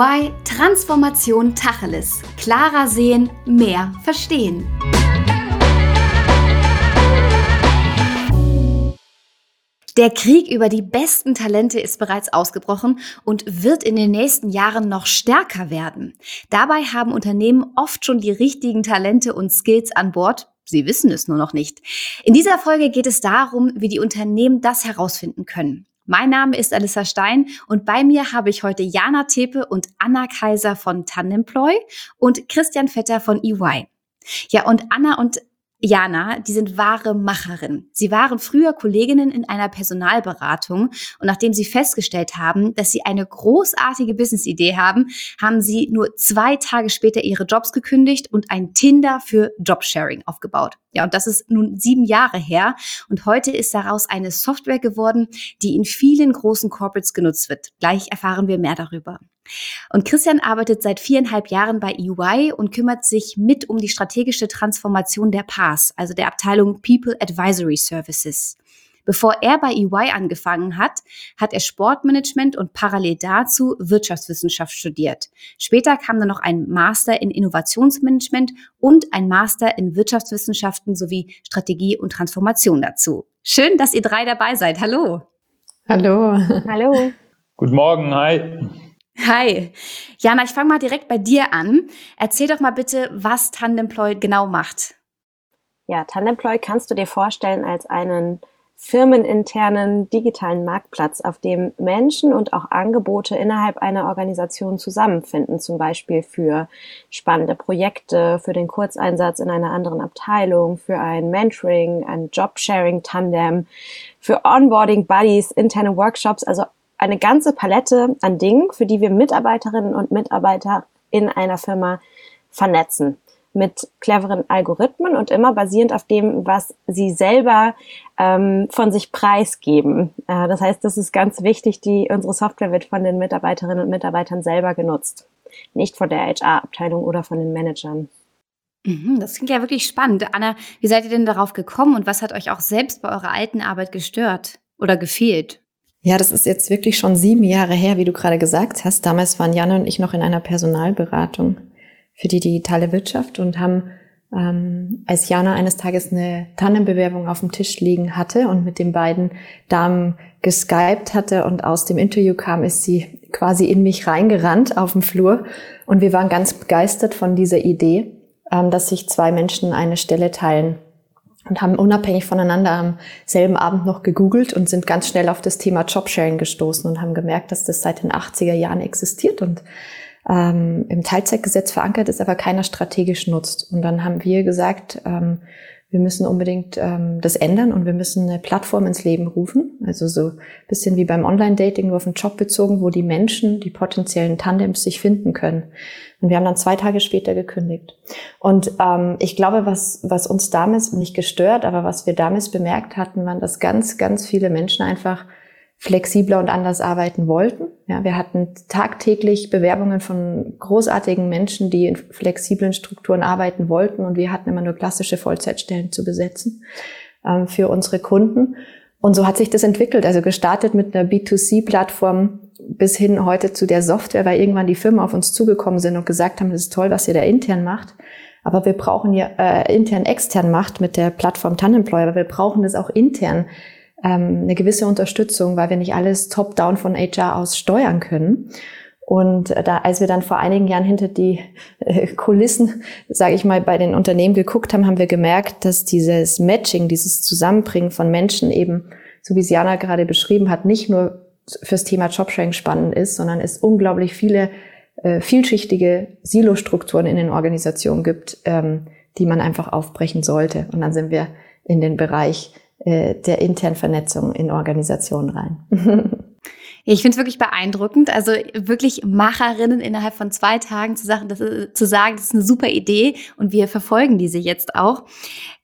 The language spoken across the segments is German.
EY Transformation Tacheles. Klarer sehen, mehr verstehen. Der Krieg über die besten Talente ist bereits ausgebrochen und wird in den nächsten Jahren noch stärker werden. Dabei haben Unternehmen oft schon die richtigen Talente und Skills an Bord. Sie wissen es nur noch nicht. In dieser Folge geht es darum, wie die Unternehmen das herausfinden können. Mein Name ist Alissa Stein und bei mir habe ich heute Jana Tepe und Anna Kaiser von Tandemploy und Christian Vetter von EY. Ja, und Anna und Jana, die sind wahre Macherinnen. Sie waren früher Kolleginnen in einer Personalberatung und nachdem sie festgestellt haben, dass sie eine großartige Businessidee haben, haben sie nur zwei Tage später ihre Jobs gekündigt und ein Tinder für Jobsharing aufgebaut. Ja, und das ist nun sieben Jahre her und heute ist daraus eine Software geworden, die in vielen großen Corporates genutzt wird. Gleich erfahren wir mehr darüber. Und Christian arbeitet seit viereinhalb Jahren bei EY und kümmert sich mit um die strategische Transformation der PAS, also der Abteilung People Advisory Services. Bevor er bei EY angefangen hat, hat er Sportmanagement und parallel dazu Wirtschaftswissenschaft studiert. Später kam dann noch ein Master in Innovationsmanagement und ein Master in Wirtschaftswissenschaften sowie Strategie und Transformation dazu. Schön, dass ihr drei dabei seid. Hallo. Hallo. Hallo. Guten Morgen, hi. Hi. Jana, ich fange mal direkt bei dir an. Erzähl doch mal bitte, was Tandemploy genau macht. Ja, Tandemploy kannst du dir vorstellen als einen firmeninternen digitalen Marktplatz, auf dem Menschen und auch Angebote innerhalb einer Organisation zusammenfinden, zum Beispiel für spannende Projekte, für den Kurzeinsatz in einer anderen Abteilung, für ein Mentoring, ein Jobsharing-Tandem, für Onboarding Buddies, interne Workshops, also eine ganze Palette an Dingen, für die wir Mitarbeiterinnen und Mitarbeiter in einer Firma vernetzen mit cleveren Algorithmen und immer basierend auf dem, was sie selber ähm, von sich preisgeben. Äh, das heißt, das ist ganz wichtig, die, unsere Software wird von den Mitarbeiterinnen und Mitarbeitern selber genutzt, nicht von der HR-Abteilung oder von den Managern. Mhm, das klingt ja wirklich spannend. Anna, wie seid ihr denn darauf gekommen und was hat euch auch selbst bei eurer alten Arbeit gestört oder gefehlt? Ja, das ist jetzt wirklich schon sieben Jahre her, wie du gerade gesagt hast. Damals waren Jan und ich noch in einer Personalberatung für die digitale Wirtschaft und haben, ähm, als Jana eines Tages eine Tannenbewerbung auf dem Tisch liegen hatte und mit den beiden Damen geskypt hatte und aus dem Interview kam, ist sie quasi in mich reingerannt auf dem Flur. Und wir waren ganz begeistert von dieser Idee, ähm, dass sich zwei Menschen eine Stelle teilen und haben unabhängig voneinander am selben Abend noch gegoogelt und sind ganz schnell auf das Thema Jobsharing gestoßen und haben gemerkt, dass das seit den 80er Jahren existiert und ähm, im Teilzeitgesetz verankert ist, aber keiner strategisch nutzt. Und dann haben wir gesagt, ähm, wir müssen unbedingt ähm, das ändern und wir müssen eine Plattform ins Leben rufen. Also so bisschen wie beim Online-Dating, nur auf den Job bezogen, wo die Menschen, die potenziellen Tandems sich finden können. Und wir haben dann zwei Tage später gekündigt. Und ähm, ich glaube, was, was uns damals nicht gestört, aber was wir damals bemerkt hatten, waren, dass ganz, ganz viele Menschen einfach flexibler und anders arbeiten wollten. Ja, wir hatten tagtäglich Bewerbungen von großartigen Menschen, die in flexiblen Strukturen arbeiten wollten und wir hatten immer nur klassische Vollzeitstellen zu besetzen ähm, für unsere Kunden. Und so hat sich das entwickelt. Also gestartet mit einer B2C-Plattform bis hin heute zu der Software, weil irgendwann die Firmen auf uns zugekommen sind und gesagt haben, das ist toll, was ihr da intern macht. Aber wir brauchen ja äh, intern extern macht mit der Plattform Tandemployer, aber wir brauchen das auch intern ähm, eine gewisse Unterstützung, weil wir nicht alles top-down von HR aus steuern können. Und da, als wir dann vor einigen Jahren hinter die äh, Kulissen, sage ich mal, bei den Unternehmen geguckt haben, haben wir gemerkt, dass dieses Matching, dieses Zusammenbringen von Menschen eben, so wie Siana gerade beschrieben hat, nicht nur fürs Thema Jobsharing spannend ist, sondern es unglaublich viele äh, vielschichtige Silostrukturen in den Organisationen gibt, ähm, die man einfach aufbrechen sollte. Und dann sind wir in den Bereich äh, der internen Vernetzung in Organisationen rein. Ich finde es wirklich beeindruckend. Also wirklich Macherinnen innerhalb von zwei Tagen zu sagen, das ist, zu sagen, das ist eine super Idee und wir verfolgen diese jetzt auch.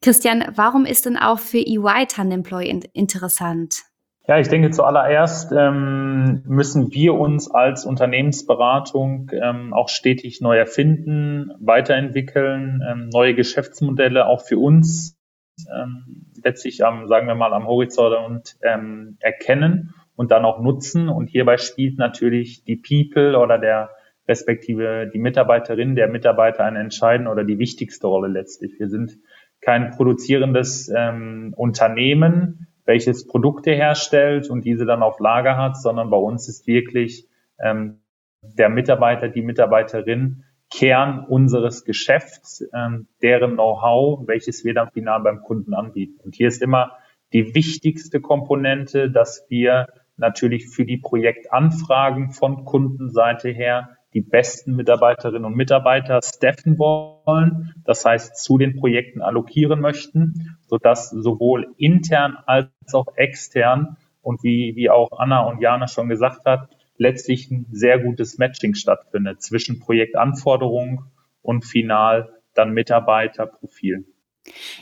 Christian, warum ist denn auch für EY Tandemploy interessant? Ja, ich denke zuallererst ähm, müssen wir uns als Unternehmensberatung ähm, auch stetig neu erfinden, weiterentwickeln, ähm, neue Geschäftsmodelle auch für uns ähm, letztlich am, sagen wir mal, am Horizont ähm, erkennen und dann auch nutzen. Und hierbei spielt natürlich die People oder der respektive die Mitarbeiterin, der Mitarbeiter eine entscheidende oder die wichtigste Rolle letztlich. Wir sind kein produzierendes ähm, Unternehmen, welches Produkte herstellt und diese dann auf Lager hat, sondern bei uns ist wirklich ähm, der Mitarbeiter, die Mitarbeiterin Kern unseres Geschäfts, ähm, deren Know-how, welches wir dann final beim Kunden anbieten. Und hier ist immer die wichtigste Komponente, dass wir natürlich für die Projektanfragen von Kundenseite her die besten Mitarbeiterinnen und Mitarbeiter staffen wollen, das heißt zu den Projekten allokieren möchten, sodass sowohl intern als auch extern und wie, wie auch Anna und Jana schon gesagt hat, letztlich ein sehr gutes Matching stattfindet zwischen Projektanforderung und final dann Mitarbeiterprofil.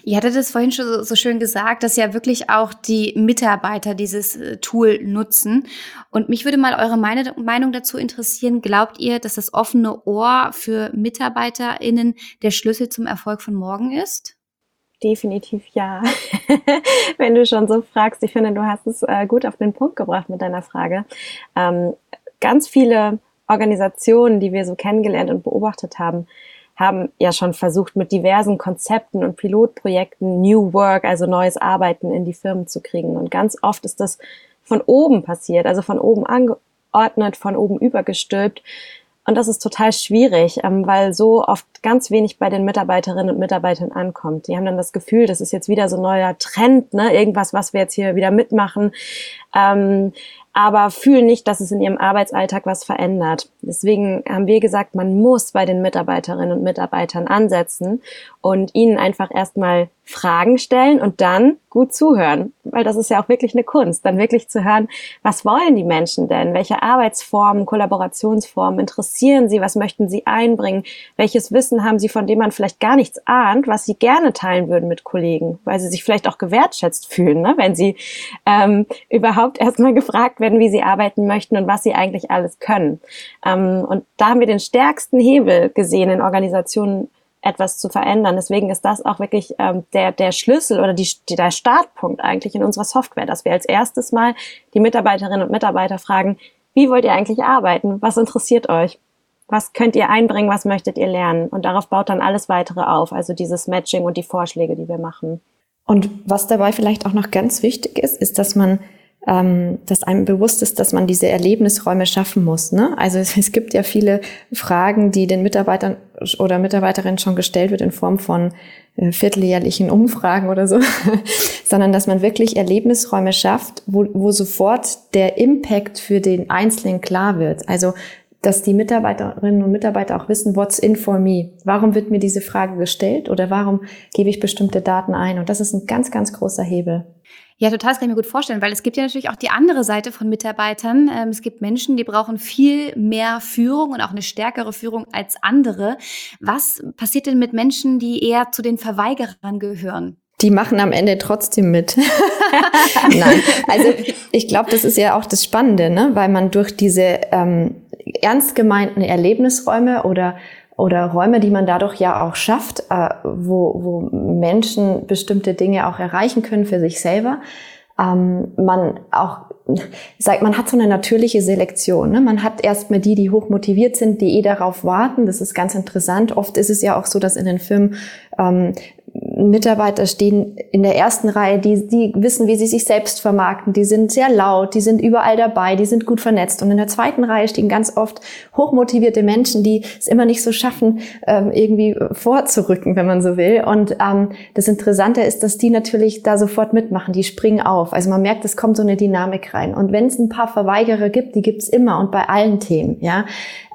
Ihr hattet es vorhin schon so, schön gesagt, dass ja wirklich auch die Mitarbeiter dieses äh, Tool nutzen. Und mich würde mal eure Meinung dazu interessieren. Glaubt ihr, dass das offene Ohr für MitarbeiterInnen der Schlüssel zum Erfolg von morgen ist? Definitiv ja. Wenn du schon so fragst, ich finde, du hast es äh, gut auf den Punkt gebracht mit deiner Frage. Ähm, ganz viele Organisationen, die wir so kennengelernt und beobachtet haben, haben ja schon versucht, mit diversen Konzepten und Pilotprojekten New Work, also neues Arbeiten in die Firmen zu kriegen. Und ganz oft ist das von oben passiert, also von oben angeordnet, von oben übergestülpt. Und das ist total schwierig, ähm, weil so oft ganz wenig bei den Mitarbeiterinnen und Mitarbeitern ankommt. Die haben dann das Gefühl, das ist jetzt wieder so ein neuer Trend, ne? irgendwas, was wir jetzt hier wieder mitmachen. Ähm, aber fühlen nicht, dass es in ihrem Arbeitsalltag was verändert. Deswegen haben wir gesagt, man muss bei den Mitarbeiterinnen und Mitarbeitern ansetzen und ihnen einfach erstmal Fragen stellen und dann gut zuhören, weil das ist ja auch wirklich eine Kunst, dann wirklich zu hören, was wollen die Menschen denn? Welche Arbeitsformen, Kollaborationsformen interessieren sie? Was möchten sie einbringen? Welches Wissen haben sie, von dem man vielleicht gar nichts ahnt, was sie gerne teilen würden mit Kollegen, weil sie sich vielleicht auch gewertschätzt fühlen, ne? wenn sie ähm, überhaupt erstmal gefragt werden, wie sie arbeiten möchten und was sie eigentlich alles können. Ähm, und da haben wir den stärksten Hebel gesehen in Organisationen, etwas zu verändern. Deswegen ist das auch wirklich ähm, der, der Schlüssel oder die, der Startpunkt eigentlich in unserer Software, dass wir als erstes mal die Mitarbeiterinnen und Mitarbeiter fragen, wie wollt ihr eigentlich arbeiten? Was interessiert euch? Was könnt ihr einbringen? Was möchtet ihr lernen? Und darauf baut dann alles weitere auf, also dieses Matching und die Vorschläge, die wir machen. Und was dabei vielleicht auch noch ganz wichtig ist, ist, dass man ähm, dass einem bewusst ist, dass man diese Erlebnisräume schaffen muss. Ne? Also es, es, gibt ja viele Fragen, die den Mitarbeitern oder Mitarbeiterinnen schon gestellt wird in Form von äh, vierteljährlichen Umfragen oder so, sondern dass man wirklich Erlebnisräume schafft, wo, wo sofort der Impact für den Einzelnen klar wird. Also dass die Mitarbeiterinnen und Mitarbeiter auch wissen, what's in for me? Warum wird mir diese Frage gestellt oder warum gebe ich bestimmte Daten ein? Und das ist ein ganz, ganz großer Hebel. Ja, total, das kann ich mir gut vorstellen, weil es gibt ja natürlich auch die andere Seite von Mitarbeitern. Ähm, es gibt Menschen, die brauchen viel mehr Führung und auch eine stärkere Führung als andere. Was passiert denn mit Menschen, die eher zu den Verweigerern gehören? Die machen am Ende trotzdem mit. Nein, also ich glaube, das ist ja auch das Spannende, ne? weil man durch diese ähm, ernst gemeinten Erlebnisräume oder oder Räume, die man dadurch ja auch schafft, äh, wo, wo Menschen bestimmte Dinge auch erreichen können für sich selber. Ähm, man auch sagt, man hat so eine natürliche Selektion. Ne? Man hat erstmal die, die hoch motiviert sind, die eh darauf warten. Das ist ganz interessant. Oft ist es ja auch so, dass in den Filmen ähm, Mitarbeiter stehen in der ersten Reihe, die, die wissen, wie sie sich selbst vermarkten, die sind sehr laut, die sind überall dabei, die sind gut vernetzt. Und in der zweiten Reihe stehen ganz oft hochmotivierte Menschen, die es immer nicht so schaffen, ähm, irgendwie vorzurücken, wenn man so will. Und ähm, das Interessante ist, dass die natürlich da sofort mitmachen, die springen auf. Also man merkt, es kommt so eine Dynamik rein. Und wenn es ein paar Verweigerer gibt, die gibt's immer und bei allen Themen, ja,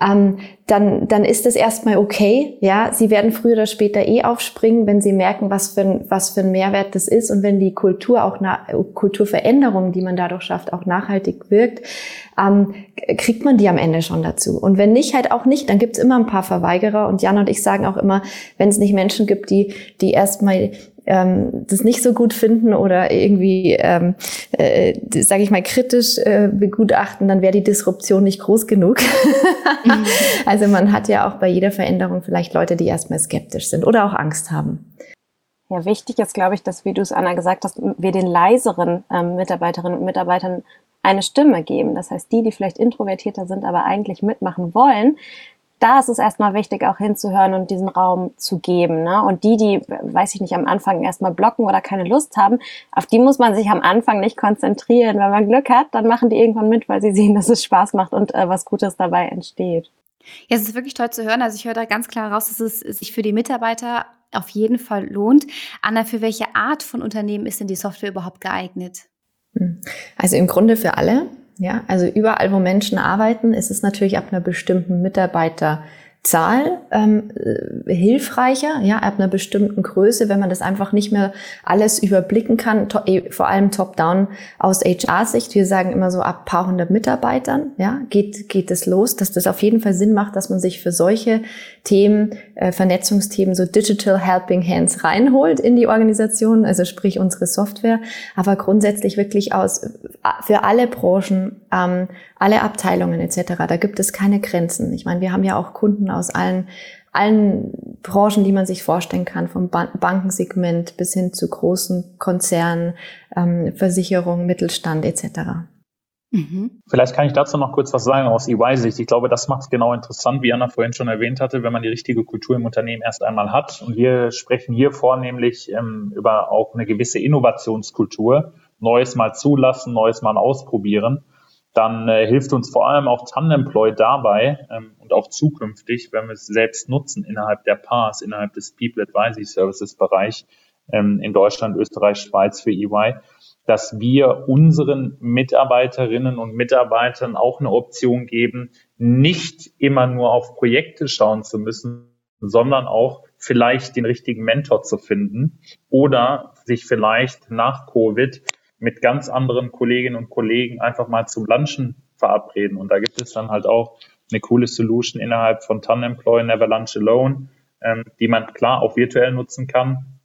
ähm, dann, dann ist es erstmal okay. Ja, sie werden früher oder später eh aufspringen, wenn sie merken, was für ein, was für ein Mehrwert das ist und wenn die Kultur auch na, Kulturveränderung, die man dadurch schafft, auch nachhaltig wirkt, ähm, kriegt man die am Ende schon dazu. Und wenn nicht, halt auch nicht, dann gibt's immer ein paar Verweigerer. Und Jan und ich sagen auch immer, wenn es nicht Menschen gibt, die, die erstmal ähm, das nicht so gut finden oder irgendwie, ähm, äh, sage ich mal, kritisch äh, begutachten, dann wäre die Disruption nicht groß genug. mhm. Also man hat ja auch bei jeder Veränderung vielleicht Leute, die erstmal skeptisch sind oder auch Angst haben. Ja, wichtig ist, glaube ich, dass, wie du es, Anna, gesagt hast, wir den leiseren ähm, Mitarbeiterinnen und Mitarbeitern eine Stimme geben. Das heißt, die, die vielleicht introvertierter sind, aber eigentlich mitmachen wollen, da ist es erstmal wichtig, auch hinzuhören und diesen Raum zu geben. Ne? Und die, die, weiß ich nicht, am Anfang erstmal blocken oder keine Lust haben, auf die muss man sich am Anfang nicht konzentrieren. Wenn man Glück hat, dann machen die irgendwann mit, weil sie sehen, dass es Spaß macht und äh, was Gutes dabei entsteht. Ja, es ist wirklich toll zu hören. Also ich höre da ganz klar raus, dass es sich für die Mitarbeiter auf jeden Fall lohnt. Anna, für welche Art von Unternehmen ist denn die Software überhaupt geeignet? Hm. Also im Grunde für alle. Ja, also überall, wo Menschen arbeiten, ist es natürlich ab einer bestimmten Mitarbeiter Zahl ähm, äh, hilfreicher, ja, ab einer bestimmten Größe, wenn man das einfach nicht mehr alles überblicken kann, to eh, vor allem top-down aus HR-Sicht. Wir sagen immer so ab paar hundert Mitarbeitern, ja, geht, geht es los, dass das auf jeden Fall Sinn macht, dass man sich für solche Themen, äh, Vernetzungsthemen, so Digital Helping Hands reinholt in die Organisation, also sprich unsere Software, aber grundsätzlich wirklich aus, äh, für alle Branchen, ähm, alle Abteilungen etc. Da gibt es keine Grenzen. Ich meine, wir haben ja auch Kunden aus allen allen Branchen, die man sich vorstellen kann, vom Bankensegment bis hin zu großen Konzernen, ähm, Versicherungen, Mittelstand etc. Mhm. Vielleicht kann ich dazu noch kurz was sagen aus EY-Sicht. Ich glaube, das macht es genau interessant, wie Anna vorhin schon erwähnt hatte, wenn man die richtige Kultur im Unternehmen erst einmal hat. Und wir sprechen hier vornehmlich ähm, über auch eine gewisse Innovationskultur. Neues mal zulassen, Neues mal ausprobieren dann äh, hilft uns vor allem auch Tandemploy dabei ähm, und auch zukünftig, wenn wir es selbst nutzen innerhalb der PARs, innerhalb des People Advisory Services Bereich ähm, in Deutschland, Österreich, Schweiz für EY, dass wir unseren Mitarbeiterinnen und Mitarbeitern auch eine Option geben, nicht immer nur auf Projekte schauen zu müssen, sondern auch vielleicht den richtigen Mentor zu finden oder sich vielleicht nach Covid mit ganz anderen Kolleginnen und Kollegen einfach mal zum Lunchen verabreden. Und da gibt es dann halt auch eine coole Solution innerhalb von Employ Never Lunch Alone, ähm, die man klar auch virtuell nutzen kann,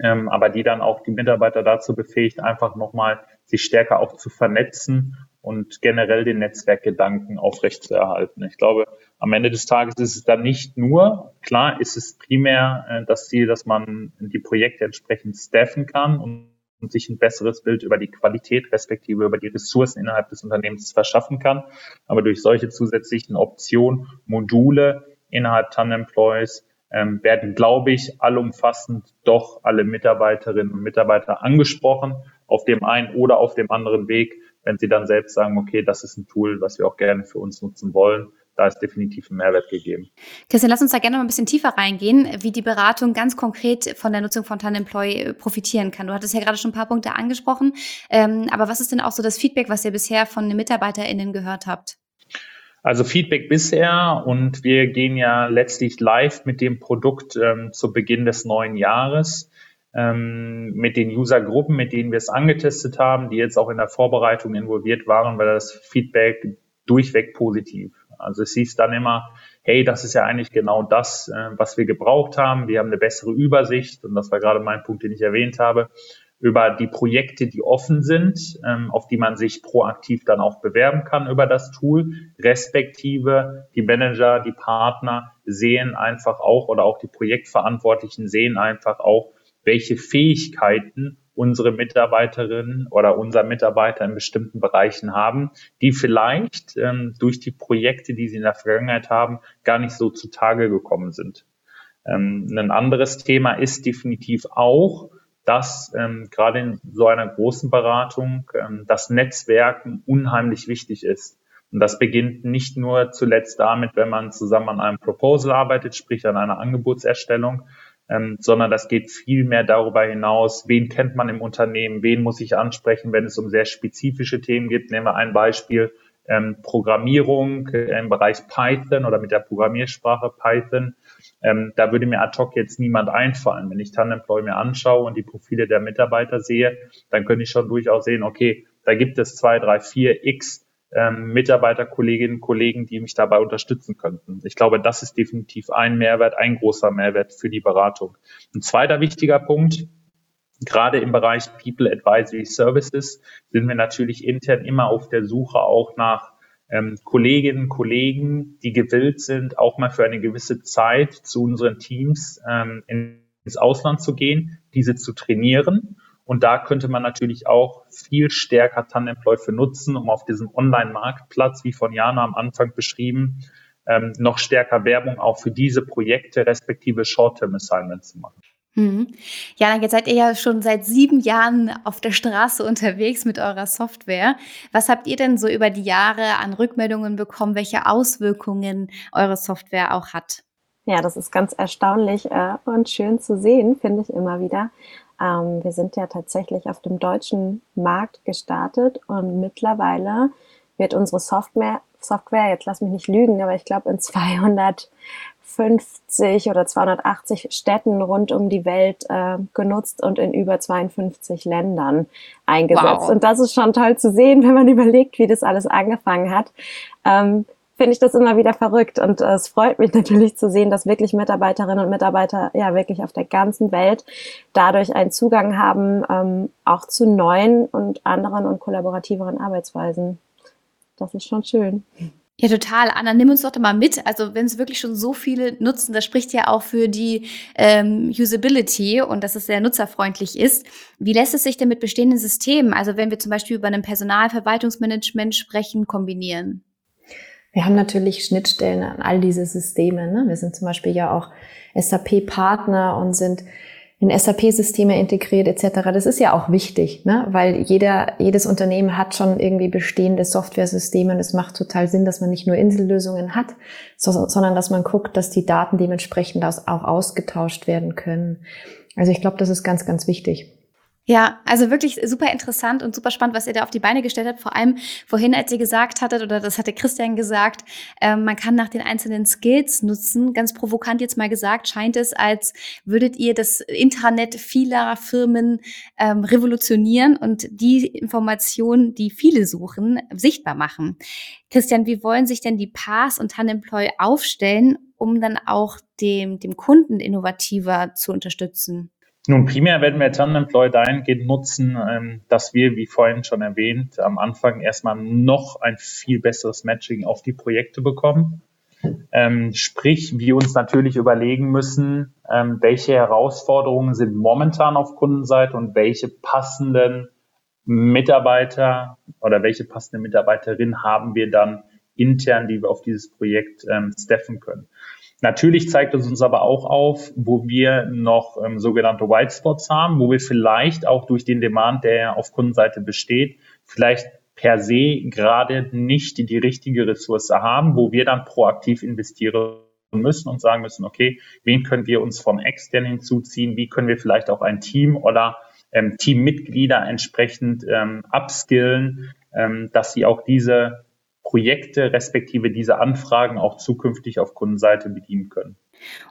ähm, aber die dann auch die Mitarbeiter dazu befähigt, einfach nochmal sich stärker auch zu vernetzen und generell den Netzwerkgedanken aufrechtzuerhalten. Ich glaube, am Ende des Tages ist es dann nicht nur, klar ist es primär äh, das Ziel, dass man die Projekte entsprechend staffen kann und und sich ein besseres Bild über die Qualität respektive über die Ressourcen innerhalb des Unternehmens verschaffen kann. Aber durch solche zusätzlichen Optionen, Module innerhalb TAN-Employees ähm, werden, glaube ich, allumfassend doch alle Mitarbeiterinnen und Mitarbeiter angesprochen, auf dem einen oder auf dem anderen Weg, wenn sie dann selbst sagen, okay, das ist ein Tool, was wir auch gerne für uns nutzen wollen da ist definitiv ein Mehrwert gegeben. Christian, lass uns da gerne noch ein bisschen tiefer reingehen, wie die Beratung ganz konkret von der Nutzung von TAN-Employ äh, profitieren kann. Du hattest ja gerade schon ein paar Punkte angesprochen, ähm, aber was ist denn auch so das Feedback, was ihr bisher von den MitarbeiterInnen gehört habt? Also Feedback bisher und wir gehen ja letztlich live mit dem Produkt ähm, zu Beginn des neuen Jahres ähm, mit den Usergruppen, mit denen wir es angetestet haben, die jetzt auch in der Vorbereitung involviert waren, weil das Feedback durchweg positiv. Also es hieß dann immer, hey, das ist ja eigentlich genau das, äh, was wir gebraucht haben. Wir haben eine bessere Übersicht und das war gerade mein Punkt, den ich erwähnt habe, über die Projekte, die offen sind, ähm, auf die man sich proaktiv dann auch bewerben kann über das Tool, respektive die Manager, die Partner sehen einfach auch oder auch die Projektverantwortlichen sehen einfach auch, welche Fähigkeiten unsere Mitarbeiterinnen oder unser Mitarbeiter in bestimmten Bereichen haben, die vielleicht ähm, durch die Projekte, die sie in der Vergangenheit haben, gar nicht so zutage gekommen sind. Ähm, ein anderes Thema ist definitiv auch, dass ähm, gerade in so einer großen Beratung ähm, das Netzwerken unheimlich wichtig ist. Und das beginnt nicht nur zuletzt damit, wenn man zusammen an einem Proposal arbeitet, sprich an einer Angebotserstellung, ähm, sondern das geht viel mehr darüber hinaus, wen kennt man im Unternehmen, wen muss ich ansprechen, wenn es um sehr spezifische Themen geht. Nehmen wir ein Beispiel, ähm, Programmierung äh, im Bereich Python oder mit der Programmiersprache Python. Ähm, da würde mir ad hoc jetzt niemand einfallen. Wenn ich Tandemploy mir anschaue und die Profile der Mitarbeiter sehe, dann könnte ich schon durchaus sehen, okay, da gibt es zwei, drei, vier X ähm, Mitarbeiter, Kolleginnen Kollegen, die mich dabei unterstützen könnten. Ich glaube, das ist definitiv ein Mehrwert, ein großer Mehrwert für die Beratung. Ein zweiter wichtiger Punkt, gerade im Bereich People Advisory Services sind wir natürlich intern immer auf der Suche auch nach ähm, Kolleginnen, Kollegen, die gewillt sind, auch mal für eine gewisse Zeit zu unseren Teams ähm, ins Ausland zu gehen, diese zu trainieren und da könnte man natürlich auch viel stärker Tandemploy für nutzen, um auf diesem Online-Marktplatz, wie von Jana am Anfang beschrieben, ähm, noch stärker Werbung auch für diese Projekte respektive Short-Term-Assignments zu machen. Mhm. Ja, dann jetzt seid ihr ja schon seit sieben Jahren auf der Straße unterwegs mit eurer Software. Was habt ihr denn so über die Jahre an Rückmeldungen bekommen, welche Auswirkungen eure Software auch hat? Ja, das ist ganz erstaunlich äh, und schön zu sehen, finde ich immer wieder. Ähm, wir sind ja tatsächlich auf dem deutschen Markt gestartet und mittlerweile wird unsere Software, Software, jetzt lass mich nicht lügen, aber ich glaube in 200 250 oder 280 Städten rund um die Welt äh, genutzt und in über 52 Ländern eingesetzt. Wow. Und das ist schon toll zu sehen, wenn man überlegt, wie das alles angefangen hat. Ähm, Finde ich das immer wieder verrückt und äh, es freut mich natürlich zu sehen, dass wirklich Mitarbeiterinnen und Mitarbeiter ja wirklich auf der ganzen Welt dadurch einen Zugang haben, ähm, auch zu neuen und anderen und kollaborativeren Arbeitsweisen. Das ist schon schön. Ja, total. Anna, nimm uns doch mal mit. Also wenn es wirklich schon so viele nutzen, das spricht ja auch für die ähm, Usability und dass es sehr nutzerfreundlich ist. Wie lässt es sich denn mit bestehenden Systemen, also wenn wir zum Beispiel über ein Personalverwaltungsmanagement sprechen, kombinieren? Wir haben natürlich Schnittstellen an all diese Systeme. Ne? Wir sind zum Beispiel ja auch SAP-Partner und sind in SAP-Systeme integriert etc. Das ist ja auch wichtig, ne? weil jeder, jedes Unternehmen hat schon irgendwie bestehende Software-Systeme und es macht total Sinn, dass man nicht nur Insellösungen hat, so, sondern dass man guckt, dass die Daten dementsprechend auch ausgetauscht werden können. Also ich glaube, das ist ganz, ganz wichtig. Ja, also wirklich super interessant und super spannend, was ihr da auf die Beine gestellt habt. Vor allem vorhin, als ihr gesagt hattet, oder das hatte Christian gesagt, äh, man kann nach den einzelnen Skills nutzen. Ganz provokant jetzt mal gesagt, scheint es, als würdet ihr das Intranet vieler Firmen ähm, revolutionieren und die Informationen, die viele suchen, sichtbar machen. Christian, wie wollen sich denn die Pass und Tanemploy aufstellen, um dann auch dem, dem Kunden innovativer zu unterstützen? Nun, primär werden wir Tandemploy dahingehend nutzen, ähm, dass wir, wie vorhin schon erwähnt, am Anfang erstmal noch ein viel besseres Matching auf die Projekte bekommen. Ähm, sprich, wir uns natürlich überlegen müssen, ähm, welche Herausforderungen sind momentan auf Kundenseite und welche passenden Mitarbeiter oder welche passende Mitarbeiterin haben wir dann intern, die wir auf dieses Projekt ähm, staffen können. Natürlich zeigt es uns aber auch auf, wo wir noch ähm, sogenannte White Spots haben, wo wir vielleicht auch durch den Demand, der auf Kundenseite besteht, vielleicht per se gerade nicht die richtige Ressource haben, wo wir dann proaktiv investieren müssen und sagen müssen, okay, wen können wir uns vom extern hinzuziehen, wie können wir vielleicht auch ein Team oder ähm, Teammitglieder entsprechend ähm, upskillen, ähm, dass sie auch diese Projekte respektive diese Anfragen auch zukünftig auf Kundenseite bedienen können.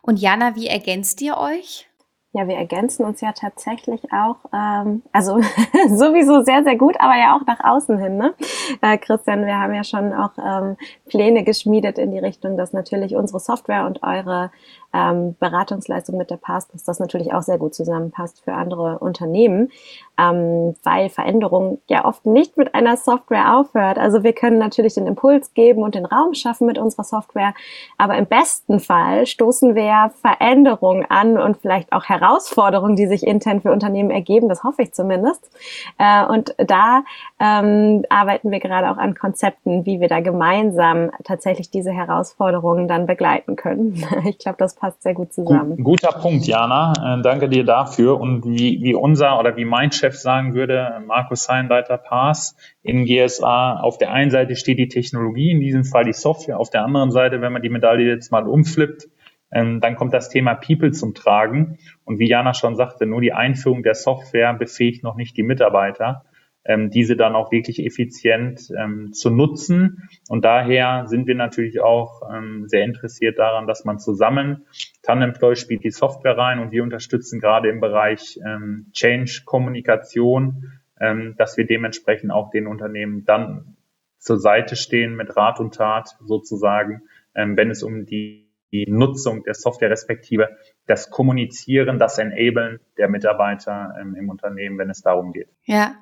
Und Jana, wie ergänzt ihr euch? Ja, wir ergänzen uns ja tatsächlich auch, ähm, also sowieso sehr, sehr gut, aber ja auch nach außen hin. Ne? Äh, Christian, wir haben ja schon auch ähm, Pläne geschmiedet in die Richtung, dass natürlich unsere Software und eure ähm, Beratungsleistung mit der Pass, dass das natürlich auch sehr gut zusammenpasst für andere Unternehmen, ähm, weil Veränderung ja oft nicht mit einer Software aufhört. Also wir können natürlich den Impuls geben und den Raum schaffen mit unserer Software, aber im besten Fall stoßen wir Veränderungen an und vielleicht auch Herausforderungen, die sich intern für Unternehmen ergeben, das hoffe ich zumindest. Äh, und da ähm, arbeiten wir gerade auch an Konzepten, wie wir da gemeinsam tatsächlich diese Herausforderungen dann begleiten können. Ich glaube, das passt sehr gut zusammen. Guter Punkt, Jana. Äh, danke dir dafür. Und wie, wie unser oder wie mein Chef sagen würde, Markus Heinleiter Pass in GSA, auf der einen Seite steht die Technologie, in diesem Fall die Software, auf der anderen Seite, wenn man die Medaille jetzt mal umflippt, ähm, dann kommt das Thema People zum Tragen. Und wie Jana schon sagte, nur die Einführung der Software befähigt noch nicht die Mitarbeiter ähm, diese dann auch wirklich effizient ähm, zu nutzen. Und daher sind wir natürlich auch ähm, sehr interessiert daran, dass man zusammen, Tandemploy spielt die Software rein und wir unterstützen gerade im Bereich ähm, Change, Kommunikation, ähm, dass wir dementsprechend auch den Unternehmen dann zur Seite stehen mit Rat und Tat sozusagen, ähm, wenn es um die die Nutzung der Software respektive das Kommunizieren, das Enablen der Mitarbeiter ähm, im Unternehmen, wenn es darum geht. Ja,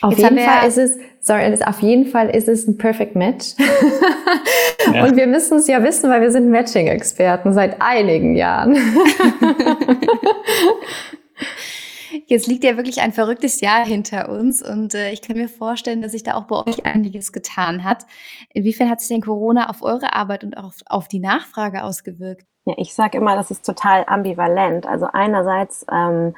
auf Jetzt jeden Fall ist es, sorry, auf jeden Fall ist es ein Perfect Match. ja. Und wir müssen es ja wissen, weil wir sind Matching-Experten seit einigen Jahren. Jetzt liegt ja wirklich ein verrücktes Jahr hinter uns und äh, ich kann mir vorstellen, dass sich da auch bei euch einiges getan hat. Inwiefern hat sich denn Corona auf eure Arbeit und auch auf, auf die Nachfrage ausgewirkt? Ja, ich sage immer, das ist total ambivalent. Also einerseits ähm,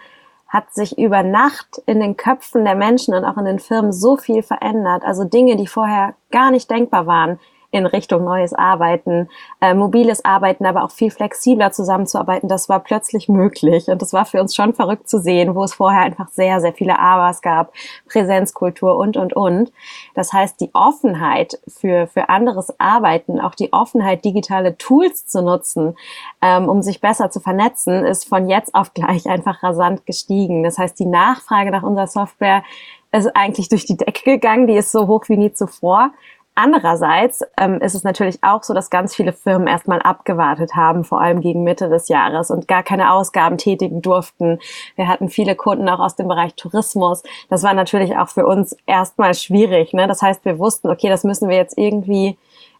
hat sich über Nacht in den Köpfen der Menschen und auch in den Firmen so viel verändert. Also Dinge, die vorher gar nicht denkbar waren, in Richtung neues Arbeiten, äh, mobiles Arbeiten, aber auch viel flexibler zusammenzuarbeiten, das war plötzlich möglich. Und das war für uns schon verrückt zu sehen, wo es vorher einfach sehr, sehr viele Abers gab, Präsenzkultur und, und, und. Das heißt, die Offenheit für, für anderes Arbeiten, auch die Offenheit, digitale Tools zu nutzen, ähm, um sich besser zu vernetzen, ist von jetzt auf gleich einfach rasant gestiegen. Das heißt, die Nachfrage nach unserer Software ist eigentlich durch die Decke gegangen, die ist so hoch wie nie zuvor. Andererseits ähm, ist es natürlich auch so, dass ganz viele Firmen erstmal abgewartet haben, vor allem gegen Mitte des Jahres und gar keine Ausgaben tätigen durften. Wir hatten viele Kunden auch aus dem Bereich Tourismus. Das war natürlich auch für uns erstmal schwierig. Ne? Das heißt, wir wussten, okay, das müssen wir jetzt irgendwie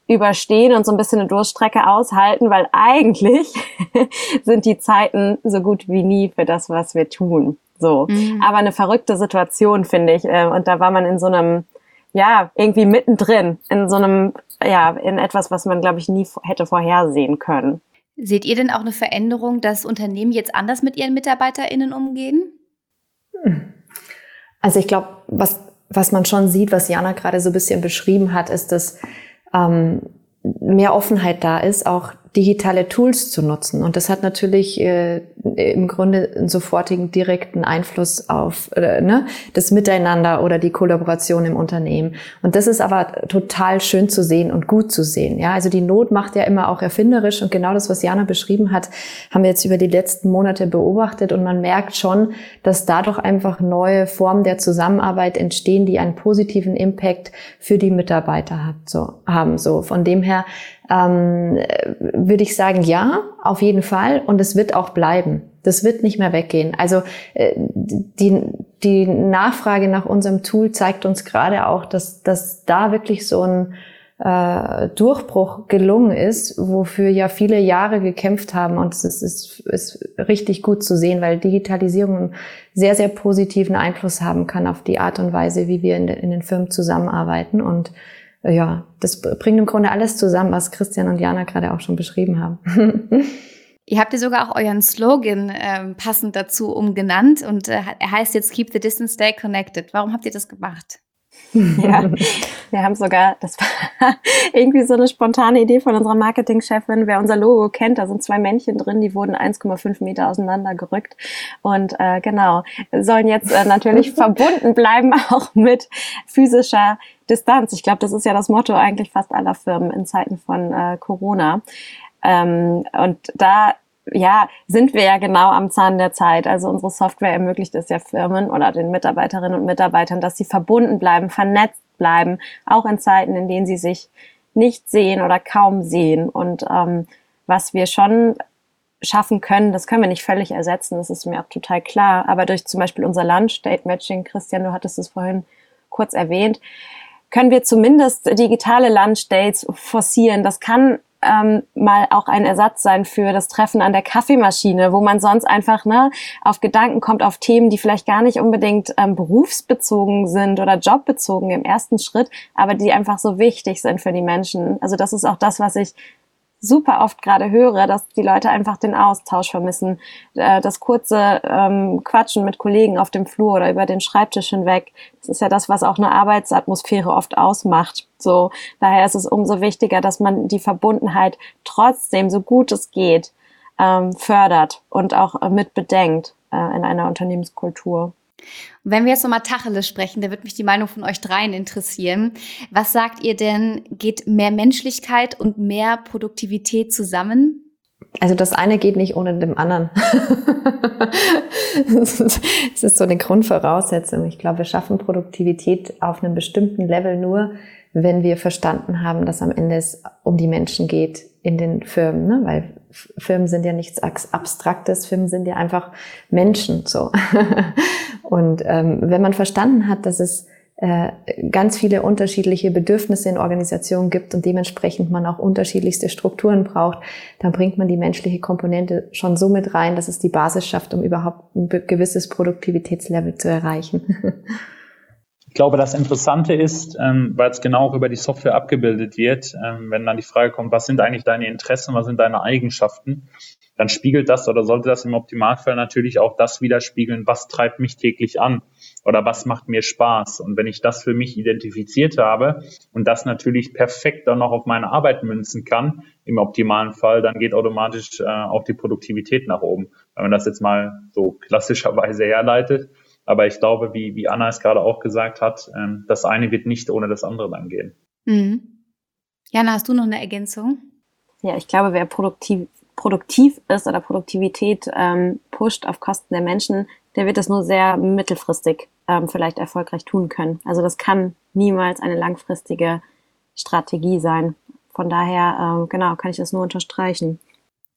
überstehen und so ein bisschen eine Durchstrecke aushalten, weil eigentlich sind die Zeiten so gut wie nie für das, was wir tun. So. Mhm. Aber eine verrückte Situation, finde ich. Äh, und da war man in so einem ja, irgendwie mittendrin in so einem, ja, in etwas, was man, glaube ich, nie hätte vorhersehen können. Seht ihr denn auch eine Veränderung, dass Unternehmen jetzt anders mit ihren MitarbeiterInnen umgehen? Also ich glaube, was, was man schon sieht, was Jana gerade so ein bisschen beschrieben hat, ist, dass ähm, mehr Offenheit da ist, auch digitale Tools zu nutzen. Und das hat natürlich äh, im Grunde einen sofortigen direkten Einfluss auf äh, ne, das Miteinander oder die Kollaboration im Unternehmen. Und das ist aber total schön zu sehen und gut zu sehen. Ja, also die Not macht ja immer auch erfinderisch und genau das, was Jana beschrieben hat, haben wir jetzt über die letzten Monate beobachtet und man merkt schon, dass dadurch einfach neue Formen der Zusammenarbeit entstehen, die einen positiven Impact für die Mitarbeiter hat, so, haben. So von dem her ähm, würde ich sagen, ja, auf jeden Fall. Und es wird auch bleiben. Das wird nicht mehr weggehen. Also äh, die, die Nachfrage nach unserem Tool zeigt uns gerade auch, dass, dass da wirklich so ein äh, Durchbruch gelungen ist, wofür ja viele Jahre gekämpft haben. Und es ist, ist, richtig gut zu sehen, weil Digitalisierung einen sehr, sehr positiven Einfluss haben kann auf die Art und Weise, wie wir in, de, in den Firmen zusammenarbeiten. Und ja, das bringt im Grunde alles zusammen, was Christian und Jana gerade auch schon beschrieben haben. Ihr habt ja sogar auch euren Slogan ähm, passend dazu umgenannt und äh, er heißt jetzt Keep the Distance, Stay Connected. Warum habt ihr das gemacht? ja, wir haben sogar, das war irgendwie so eine spontane Idee von unserer Marketingchefin. Wer unser Logo kennt, da sind zwei Männchen drin, die wurden 1,5 Meter auseinander gerückt und äh, genau sollen jetzt äh, natürlich verbunden bleiben auch mit physischer Distanz. Ich glaube, das ist ja das Motto eigentlich fast aller Firmen in Zeiten von äh, Corona. Ähm, und da ja, sind wir ja genau am Zahn der Zeit. Also unsere Software ermöglicht es ja Firmen oder den Mitarbeiterinnen und Mitarbeitern, dass sie verbunden bleiben, vernetzt bleiben, auch in Zeiten, in denen sie sich nicht sehen oder kaum sehen. Und ähm, was wir schon schaffen können, das können wir nicht völlig ersetzen, das ist mir auch total klar. Aber durch zum Beispiel unser Lunch-Date-Matching, Christian, du hattest es vorhin kurz erwähnt, können wir zumindest digitale Lunch-Dates forcieren. Das kann ähm, mal auch ein Ersatz sein für das Treffen an der Kaffeemaschine, wo man sonst einfach ne, auf Gedanken kommt, auf Themen, die vielleicht gar nicht unbedingt ähm, berufsbezogen sind oder jobbezogen im ersten Schritt, aber die einfach so wichtig sind für die Menschen. Also das ist auch das, was ich super oft gerade höre, dass die Leute einfach den Austausch vermissen, äh, das kurze ähm, Quatschen mit Kollegen auf dem Flur oder über den Schreibtisch hinweg. Das ist ja das, was auch eine Arbeitsatmosphäre oft ausmacht. So, daher ist es umso wichtiger, dass man die Verbundenheit trotzdem, so gut es geht, ähm, fördert und auch äh, mit bedenkt äh, in einer Unternehmenskultur. Und wenn wir jetzt nochmal Tacheles sprechen, da wird mich die Meinung von euch dreien interessieren. Was sagt ihr denn, geht mehr Menschlichkeit und mehr Produktivität zusammen? Also das eine geht nicht ohne dem anderen. Es ist so eine Grundvoraussetzung. Ich glaube, wir schaffen Produktivität auf einem bestimmten Level nur, wenn wir verstanden haben, dass am Ende es um die Menschen geht in den Firmen, ne? weil Firmen sind ja nichts Abstraktes, Firmen sind ja einfach Menschen so. Und ähm, wenn man verstanden hat, dass es äh, ganz viele unterschiedliche Bedürfnisse in Organisationen gibt und dementsprechend man auch unterschiedlichste Strukturen braucht, dann bringt man die menschliche Komponente schon so mit rein, dass es die Basis schafft, um überhaupt ein gewisses Produktivitätslevel zu erreichen. Ich glaube, das Interessante ist, ähm, weil es genau über die Software abgebildet wird, ähm, wenn dann die Frage kommt, was sind eigentlich deine Interessen, was sind deine Eigenschaften, dann spiegelt das oder sollte das im Optimalfall natürlich auch das widerspiegeln, was treibt mich täglich an oder was macht mir Spaß. Und wenn ich das für mich identifiziert habe und das natürlich perfekt dann noch auf meine Arbeit münzen kann, im optimalen Fall, dann geht automatisch äh, auch die Produktivität nach oben. Wenn man das jetzt mal so klassischerweise herleitet, aber ich glaube, wie, wie Anna es gerade auch gesagt hat, ähm, das eine wird nicht ohne das andere dann gehen. Mhm. Jana, hast du noch eine Ergänzung? Ja, ich glaube, wer produktiv, produktiv ist oder Produktivität ähm, pusht auf Kosten der Menschen, der wird das nur sehr mittelfristig ähm, vielleicht erfolgreich tun können. Also das kann niemals eine langfristige Strategie sein. Von daher, ähm, genau, kann ich das nur unterstreichen.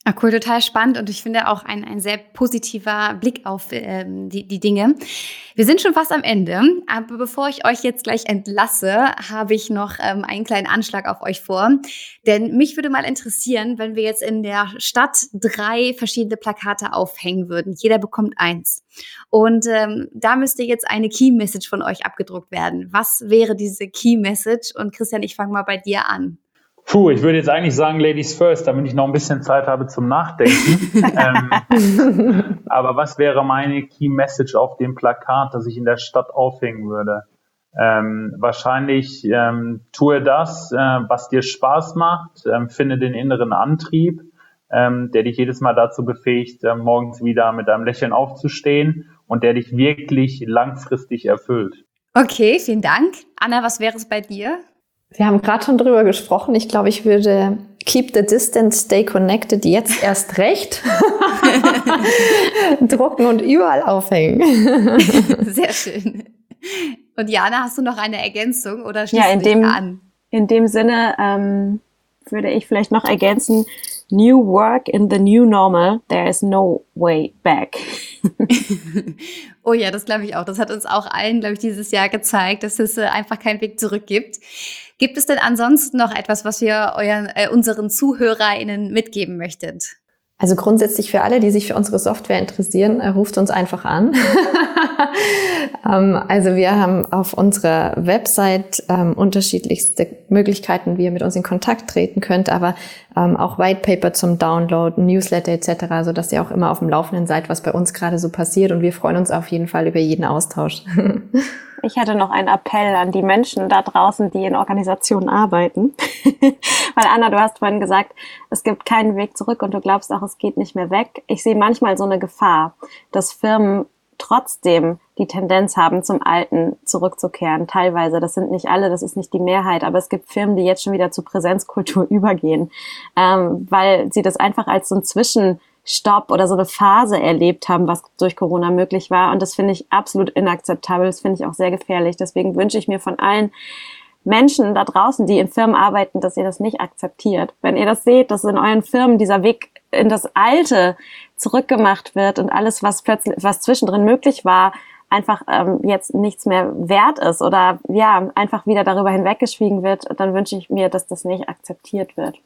Ah, cool, total spannend und ich finde auch ein, ein sehr positiver Blick auf ähm, die, die Dinge. Wir sind schon fast am Ende, aber bevor ich euch jetzt gleich entlasse, habe ich noch ähm, einen kleinen Anschlag auf euch vor. Denn mich würde mal interessieren, wenn wir jetzt in der Stadt drei verschiedene Plakate aufhängen würden. Jeder bekommt eins. Und ähm, da müsste jetzt eine Key Message von euch abgedruckt werden. Was wäre diese Key Message? Und Christian, ich fange mal bei dir an. Puh, ich würde jetzt eigentlich sagen Ladies First, damit ich noch ein bisschen Zeit habe zum Nachdenken. ähm, aber was wäre meine Key Message auf dem Plakat, das ich in der Stadt aufhängen würde? Ähm, wahrscheinlich ähm, tue das, äh, was dir Spaß macht, ähm, finde den inneren Antrieb, ähm, der dich jedes Mal dazu befähigt, äh, morgens wieder mit einem Lächeln aufzustehen und der dich wirklich langfristig erfüllt. Okay, vielen Dank. Anna, was wäre es bei dir? Wir haben gerade schon drüber gesprochen. Ich glaube, ich würde Keep the Distance, Stay Connected jetzt erst recht drucken und überall aufhängen. Sehr schön. Und Jana, hast du noch eine Ergänzung oder schließt ja, in du dich dem, an? In dem Sinne ähm, würde ich vielleicht noch ergänzen, New work in the new normal, there is no way back. oh ja, das glaube ich auch. Das hat uns auch allen, glaube ich, dieses Jahr gezeigt, dass es äh, einfach keinen Weg zurück gibt. Gibt es denn ansonsten noch etwas, was ihr euren, äh, unseren ZuhörerInnen mitgeben möchtet? Also grundsätzlich für alle, die sich für unsere Software interessieren, äh, ruft uns einfach an. ähm, also wir haben auf unserer Website ähm, unterschiedlichste Möglichkeiten, wie ihr mit uns in Kontakt treten könnt, aber ähm, auch White Paper zum Download, Newsletter etc., so dass ihr auch immer auf dem Laufenden seid, was bei uns gerade so passiert. Und wir freuen uns auf jeden Fall über jeden Austausch. Ich hätte noch einen Appell an die Menschen da draußen, die in Organisationen arbeiten. Weil Anna, du hast vorhin gesagt, es gibt keinen Weg zurück und du glaubst auch, es geht nicht mehr weg. Ich sehe manchmal so eine Gefahr, dass Firmen trotzdem die Tendenz haben, zum Alten zurückzukehren. Teilweise, das sind nicht alle, das ist nicht die Mehrheit, aber es gibt Firmen, die jetzt schon wieder zur Präsenzkultur übergehen, ähm, weil sie das einfach als so ein Zwischen Stopp oder so eine Phase erlebt haben, was durch Corona möglich war. Und das finde ich absolut inakzeptabel. Das finde ich auch sehr gefährlich. Deswegen wünsche ich mir von allen Menschen da draußen, die in Firmen arbeiten, dass ihr das nicht akzeptiert. Wenn ihr das seht, dass in euren Firmen dieser Weg in das Alte zurückgemacht wird und alles, was plötzlich, was zwischendrin möglich war, einfach ähm, jetzt nichts mehr wert ist oder ja, einfach wieder darüber hinweggeschwiegen wird, dann wünsche ich mir, dass das nicht akzeptiert wird.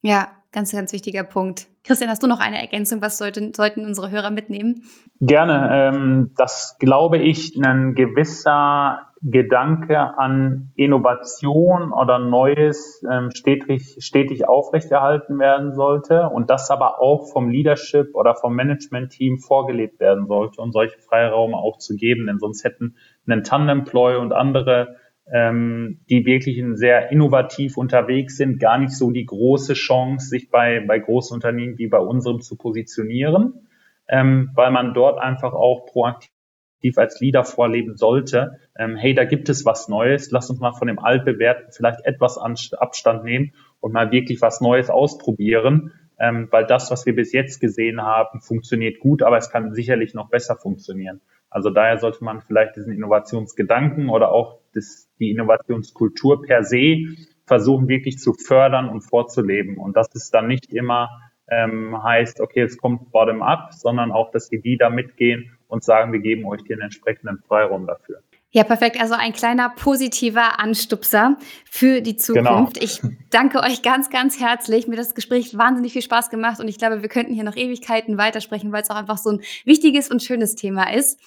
Ja, ganz, ganz wichtiger Punkt. Christian, hast du noch eine Ergänzung? Was sollten, sollten unsere Hörer mitnehmen? Gerne. Ähm, das glaube ich, ein gewisser Gedanke an Innovation oder Neues ähm, stetig, stetig aufrechterhalten werden sollte und das aber auch vom Leadership oder vom Management-Team vorgelebt werden sollte und solche Freiraum auch zu geben, denn sonst hätten ein Tandemploy und andere ähm, die wirklich sehr innovativ unterwegs sind, gar nicht so die große Chance, sich bei, bei großen Unternehmen wie bei unserem zu positionieren, ähm, weil man dort einfach auch proaktiv als Leader vorleben sollte. Ähm, hey, da gibt es was Neues, lass uns mal von dem Altbewährten vielleicht etwas Abstand nehmen und mal wirklich was Neues ausprobieren, ähm, weil das, was wir bis jetzt gesehen haben, funktioniert gut, aber es kann sicherlich noch besser funktionieren. Also daher sollte man vielleicht diesen Innovationsgedanken oder auch das, die Innovationskultur per se versuchen wirklich zu fördern und vorzuleben. Und das ist dann nicht immer ähm, heißt, okay, es kommt bottom up, sondern auch, dass die da mitgehen und sagen, wir geben euch den entsprechenden Freiraum dafür. Ja, perfekt. Also ein kleiner positiver Anstupser für die Zukunft. Genau. Ich danke euch ganz, ganz herzlich. Mir das Gespräch wahnsinnig viel Spaß gemacht und ich glaube, wir könnten hier noch Ewigkeiten weitersprechen, weil es auch einfach so ein wichtiges und schönes Thema ist.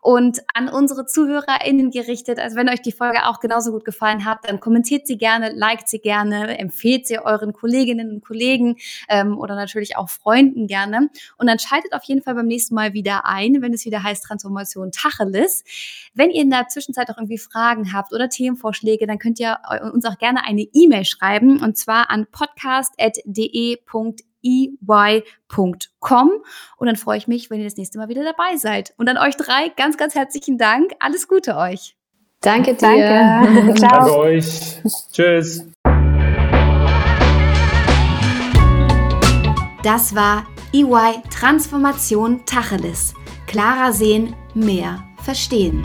Und an unsere ZuhörerInnen gerichtet, also wenn euch die Folge auch genauso gut gefallen hat, dann kommentiert sie gerne, liked sie gerne, empfehlt sie euren Kolleginnen und Kollegen ähm, oder natürlich auch Freunden gerne. Und dann schaltet auf jeden Fall beim nächsten Mal wieder ein, wenn es wieder heißt Transformation Tacheles. Wenn ihr in der Zwischenzeit auch irgendwie Fragen habt oder Themenvorschläge, dann könnt ihr uns auch gerne eine E-Mail schreiben und zwar an podcast.de.ey.com und dann freue ich mich, wenn ihr das nächste Mal wieder dabei seid. Und an euch drei ganz, ganz herzlichen Dank. Alles Gute euch. Danke dir. Danke. Ciao. Danke euch. Tschüss. Das war EY Transformation Tacheles. Klarer sehen, mehr verstehen.